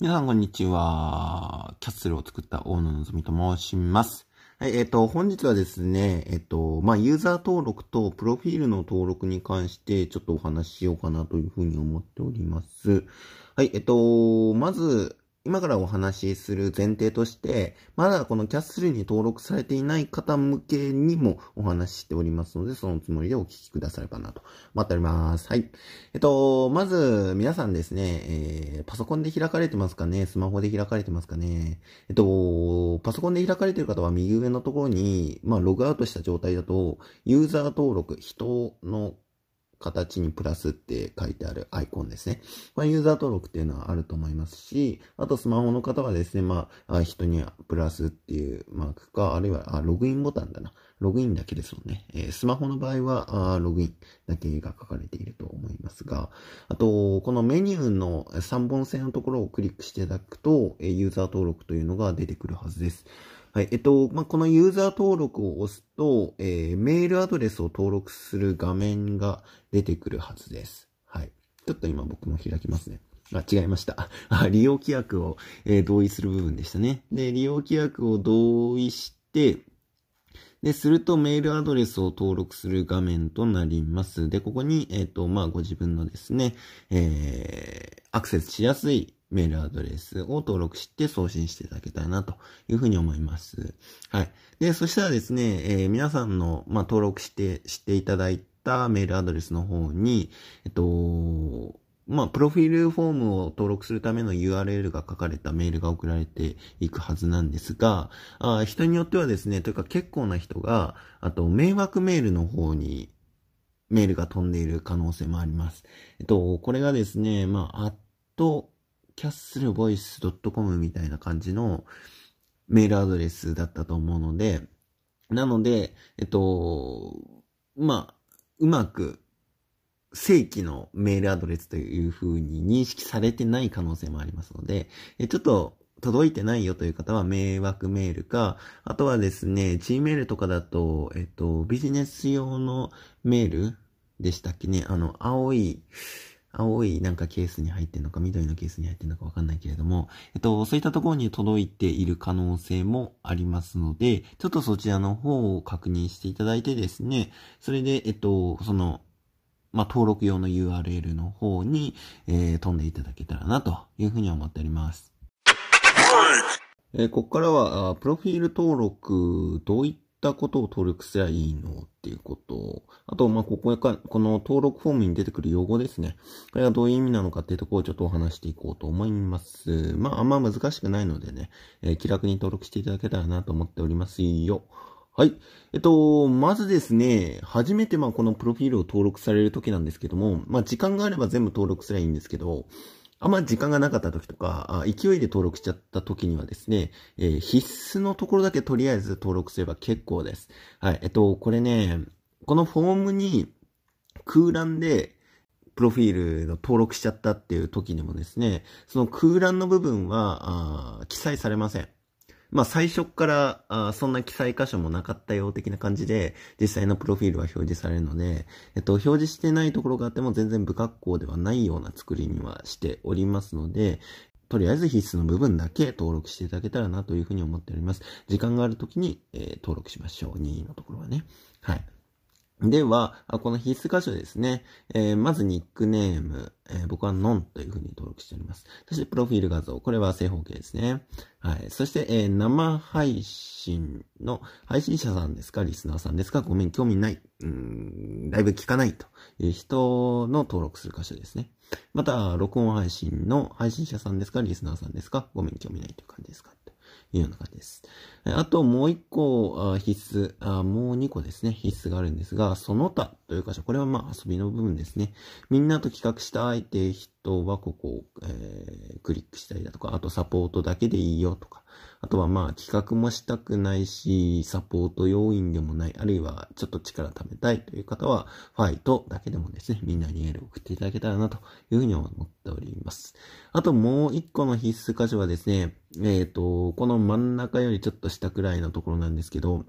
皆さんこんにちは。キャッスルを作った大野のぞみと申します。はい、えっ、ー、と、本日はですね、えっ、ー、と、まあ、ユーザー登録とプロフィールの登録に関してちょっとお話ししようかなというふうに思っております。はい、えっ、ー、と、まず、今からお話しする前提として、まだこのキャッスルに登録されていない方向けにもお話ししておりますので、そのつもりでお聞きくださればなと思っております。はい。えっと、まず、皆さんですね、えー、パソコンで開かれてますかね？スマホで開かれてますかね？えっと、パソコンで開かれてる方は右上のところに、まあ、ログアウトした状態だと、ユーザー登録、人の形にプラスって書いてあるアイコンですね。これユーザー登録っていうのはあると思いますし、あとスマホの方はですね、まあ、人にはプラスっていうマークか、あるいは、あ、ログインボタンだな。ログインだけですもんね。えー、スマホの場合はあ、ログインだけが書かれていると思いますが、あと、このメニューの3本線のところをクリックしていただくと、ユーザー登録というのが出てくるはずです。はい。えっと、まあ、このユーザー登録を押すと、えー、メールアドレスを登録する画面が出てくるはずです。はい。ちょっと今僕も開きますね。あ、違いました。あ、利用規約を、えー、同意する部分でしたね。で、利用規約を同意して、で、するとメールアドレスを登録する画面となります。で、ここに、えっ、ー、と、まあ、ご自分のですね、えー、アクセスしやすいメールアドレスを登録して送信していただけたらなというふうに思います。はい。で、そしたらですね、えー、皆さんの、まあ、登録して、していただいたメールアドレスの方に、えっと、まあ、プロフィールフォームを登録するための URL が書かれたメールが送られていくはずなんですが、あ人によってはですね、というか結構な人が、あと、迷惑メールの方にメールが飛んでいる可能性もあります。えっと、これがですね、まあ、アキャッスルボイス .com みたいな感じのメールアドレスだったと思うので、なので、えっと、まあ、うまく正規のメールアドレスという風に認識されてない可能性もありますので、ちょっと届いてないよという方は迷惑メールか、あとはですね、Gmail とかだと、えっと、ビジネス用のメールでしたっけね、あの、青い、青いなんかケースに入ってるのか、緑のケースに入ってるのかわかんないけれども、えっと、そういったところに届いている可能性もありますので、ちょっとそちらの方を確認していただいてですね、それで、えっと、その、まあ、登録用の URL の方に、えー、飛んでいただけたらなというふうに思っております。えー、ここからは、プロフィール登録、どういったたことを登録すればいいのっていうこと。あと、ま、ここか、この登録フォームに出てくる用語ですね。これがどういう意味なのかっていうところをちょっとお話していこうと思います。まあ、あんま難しくないのでね、えー、気楽に登録していただけたらなと思っておりますよ。はい。えっと、まずですね、初めてまあこのプロフィールを登録される時なんですけども、まあ時間があれば全部登録すればいいんですけど、あんま時間がなかった時とか、勢いで登録しちゃった時にはですね、えー、必須のところだけとりあえず登録すれば結構です。はい。えっと、これね、このフォームに空欄で、プロフィールの登録しちゃったっていう時にもですね、その空欄の部分は、記載されません。まあ最初からあそんな記載箇所もなかったよ的な感じで実際のプロフィールは表示されるので、えっと、表示してないところがあっても全然不格好ではないような作りにはしておりますので、とりあえず必須の部分だけ登録していただけたらなというふうに思っております。時間があるときに、えー、登録しましょう。任意のところはね。はい。では、この必須箇所ですね。えー、まずニックネーム、えー、僕はノンというふうに登録しております。そして、プロフィール画像。これは正方形ですね。はい。そして、えー、生配信の配信者さんですか？リスナーさんですか？ごめん、興味ない。うん、ライブ聞かないという人の登録する箇所ですね。また、録音配信の配信者さんですか？リスナーさんですか？ごめん、興味ないという感じですかいうような感じです。あともう一個必須もう二個ですね、必須があるんですが、その他という箇所、これはまあ遊びの部分ですね。みんなと企画したいって人はここを、えー、クリックしたりだとか、あとサポートだけでいいよとか、あとはまあ企画もしたくないし、サポート要員でもない、あるいはちょっと力貯めたいという方は、ファイトだけでもですね、みんなにエールを送っていただけたらなというふうに思っております。あともう一個の必須箇所はですね、えっ、ー、と、この真ん中よりちょっと下くらいのところなんですけど、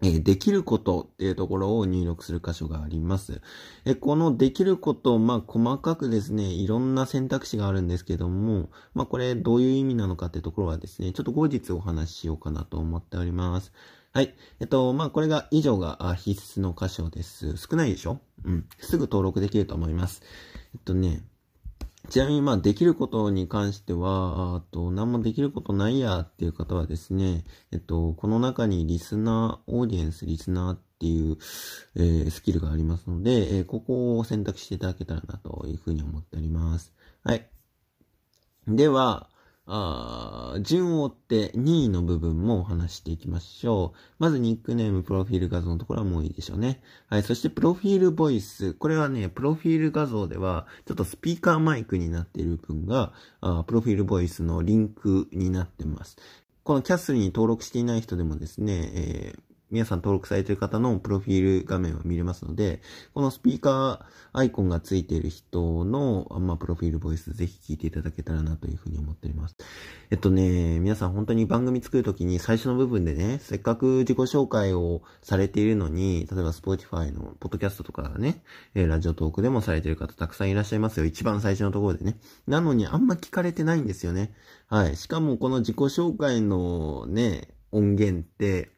えできることっていうところを入力する箇所があります。えこのできること、まあ、細かくですね、いろんな選択肢があるんですけども、まあ、これどういう意味なのかっていうところはですね、ちょっと後日お話ししようかなと思っております。はい。えっと、まあ、これが以上が必須の箇所です。少ないでしょ？うん。すぐ登録できると思います。えっとね、ちなみに、まあ、できることに関しては、あと、何もできることないやっていう方はですね、えっと、この中にリスナー、オーディエンス、リスナーっていう、えー、スキルがありますので、えー、ここを選択していただけたらなというふうに思っております。はい。では、あ順を追って2位の部分もお話していきましょう。まずニックネーム、プロフィール画像のところはもういいでしょうね。はい。そしてプロフィールボイス。これはね、プロフィール画像では、ちょっとスピーカーマイクになっている部分が、あプロフィールボイスのリンクになってます。このキャッスルに登録していない人でもですね、えー皆さん登録されている方のプロフィール画面を見れますので、このスピーカーアイコンがついている人の、まあ、プロフィールボイスぜひ聞いていただけたらなというふうに思っております。えっとね、皆さん本当に番組作るときに最初の部分でね、せっかく自己紹介をされているのに、例えば Spotify のポッドキャストとかね、ラジオトークでもされている方たくさんいらっしゃいますよ。一番最初のところでね。なのにあんま聞かれてないんですよね。はい。しかもこの自己紹介のね、音源って、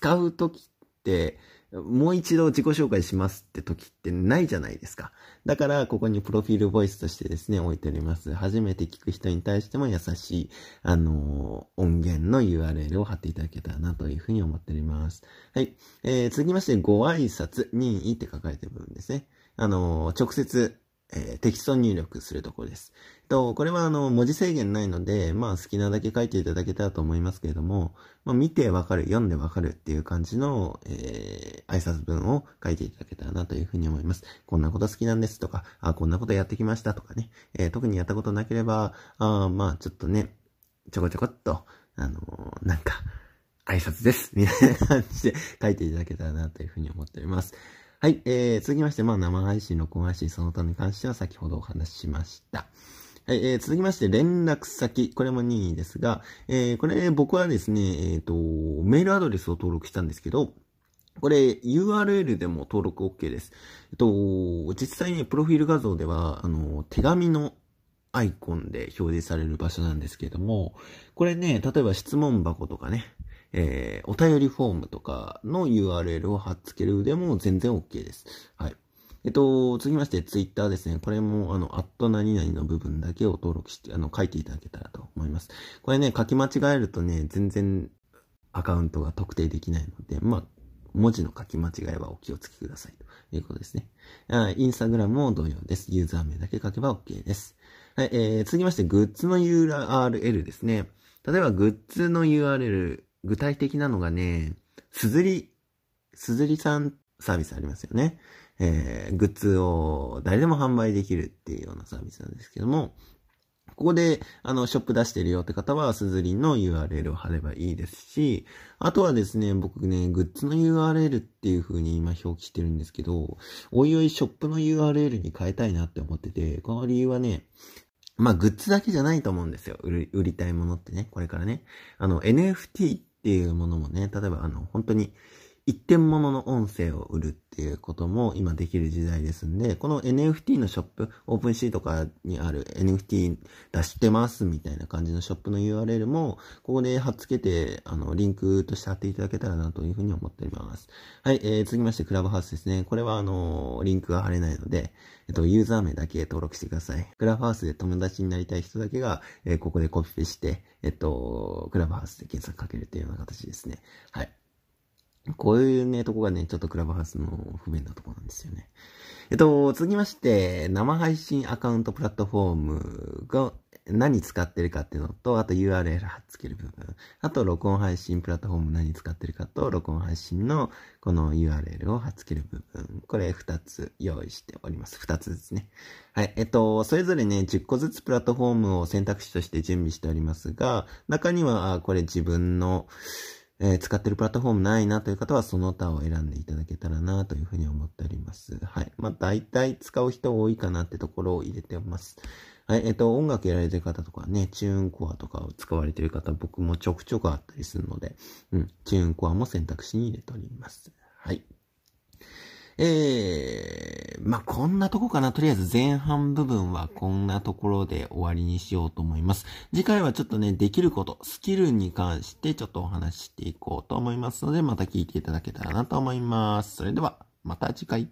使うときって、もう一度自己紹介しますって時ってないじゃないですか。だから、ここにプロフィールボイスとしてですね、置いております。初めて聞く人に対しても優しい、あのー、音源の URL を貼っていただけたらなというふうに思っております。はい。えー、続きまして、ご挨拶、任意って書かれてる部分ですね。あのー、直接、えー、テキスト入力するところです。と、これはあの、文字制限ないので、まあ好きなだけ書いていただけたらと思いますけれども、まあ見てわかる、読んでわかるっていう感じの、えー、挨拶文を書いていただけたらなというふうに思います。こんなこと好きなんですとか、あ、こんなことやってきましたとかね、えー、特にやったことなければ、あまあちょっとね、ちょこちょこっと、あのー、なんか、挨拶です。みたいな感じで書いていただけたらなというふうに思っております。はい、えー、続きまして、まあ生配信、録音配信、その他に関しては先ほどお話ししました。はい、えー、続きまして、連絡先。これも任意ですが、えー、これ、僕はですね、えっ、ー、と、メールアドレスを登録したんですけど、これ URL でも登録 OK です。えっと、実際にプロフィール画像では、あの、手紙のアイコンで表示される場所なんですけれども、これね、例えば質問箱とかね、えー、お便りフォームとかの URL を貼っつけるでも全然 OK です。はい。えっと、続きまして、ツイッターですね。これも、あの、アット何々の部分だけを登録して、あの、書いていただけたらと思います。これね、書き間違えるとね、全然アカウントが特定できないので、まあ、文字の書き間違いはお気をつけくださいということですね。あインスタグラムも同様です。ユーザー名だけ書けば OK です。はい、えー、続きまして、グッズの URL ですね。例えば、グッズの URL、具体的なのがね、すずり、すずりさんサービスありますよね。えー、グッズを誰でも販売できるっていうようなサービスなんですけども、ここで、あの、ショップ出してるよって方は、すずりの URL を貼ればいいですし、あとはですね、僕ね、グッズの URL っていう風に今表記してるんですけど、おいおいショップの URL に変えたいなって思ってて、この理由はね、まあ、グッズだけじゃないと思うんですよ。売り、売りたいものってね、これからね。あの、NFT っっていうものもね、例えばあの、本当に、一点物の音声を売るっていうことも今できる時代ですんで、この NFT のショップ、オープンシーとかにある NFT 出してますみたいな感じのショップの URL も、ここで貼っつけて、あの、リンクとして貼っていただけたらなというふうに思っております。はい、えー、続きましてクラブハウスですね。これはあの、リンクが貼れないので、えっと、ユーザー名だけ登録してください。クラブハウスで友達になりたい人だけが、えー、ここでコピペして、えっと、クラブハウスで検索かけるっていうような形ですね。はい。こういうね、とこがね、ちょっとクラブハウスの不便なとこなんですよね。えっと、続きまして、生配信アカウントプラットフォームが何使ってるかっていうのと、あと URL 貼っつける部分。あと、録音配信プラットフォーム何使ってるかと、録音配信のこの URL を貼っつける部分。これ2つ用意しております。2つですね。はい。えっと、それぞれね、10個ずつプラットフォームを選択肢として準備しておりますが、中には、これ自分の、えー、使ってるプラットフォームないなという方はその他を選んでいただけたらなというふうに思っております。はい。まあ大体使う人多いかなってところを入れてます。はい、えっと、音楽やられてる方とかね、チューンコアとかを使われてる方、僕もちょくちょくあったりするので、うん、チューンコアも選択肢に入れております。はい。えー、まあ、こんなとこかな。とりあえず前半部分はこんなところで終わりにしようと思います。次回はちょっとね、できること、スキルに関してちょっとお話ししていこうと思いますので、また聞いていただけたらなと思います。それでは、また次回。